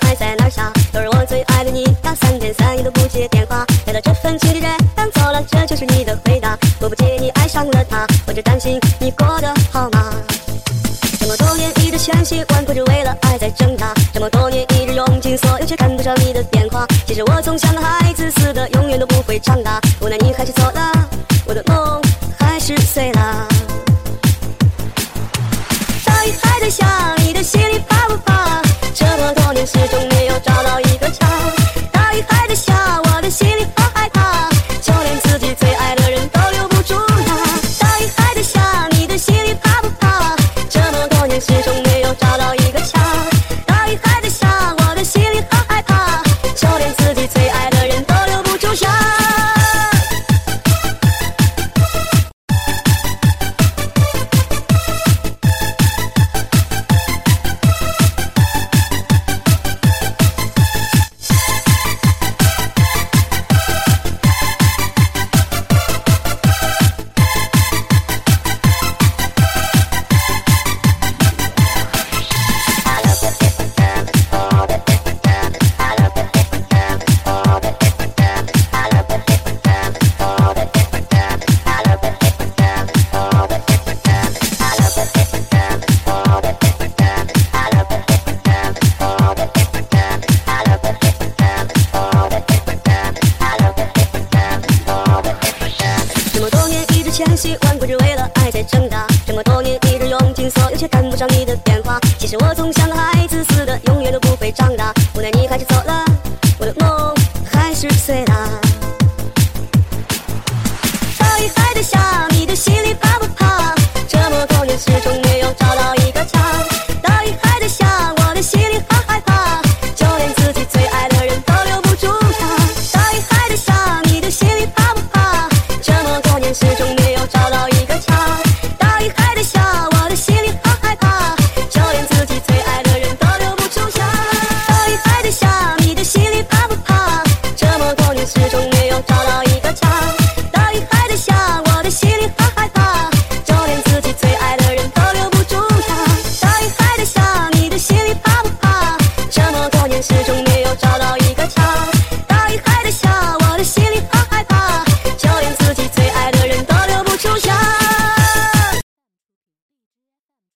还在那儿傻都是我最爱的你。他三天三夜都不接电话难道这份情的人样走了这就是你的回答。我不介意你爱上了他我只担心你过得好吗？这么多年一直千辛万苦只为了爱在挣扎。这么多年一直用尽所有却赶不上你的变化其实我总像个孩子似的永远都不会长大。无奈你还是走了我的梦还是碎了。始终没有找这么多年一直千辛万苦只为了爱在挣扎。这么多年一直用尽所有却赶不上你的变化其实我总像个孩子似的永远都不会长大。终于又找到一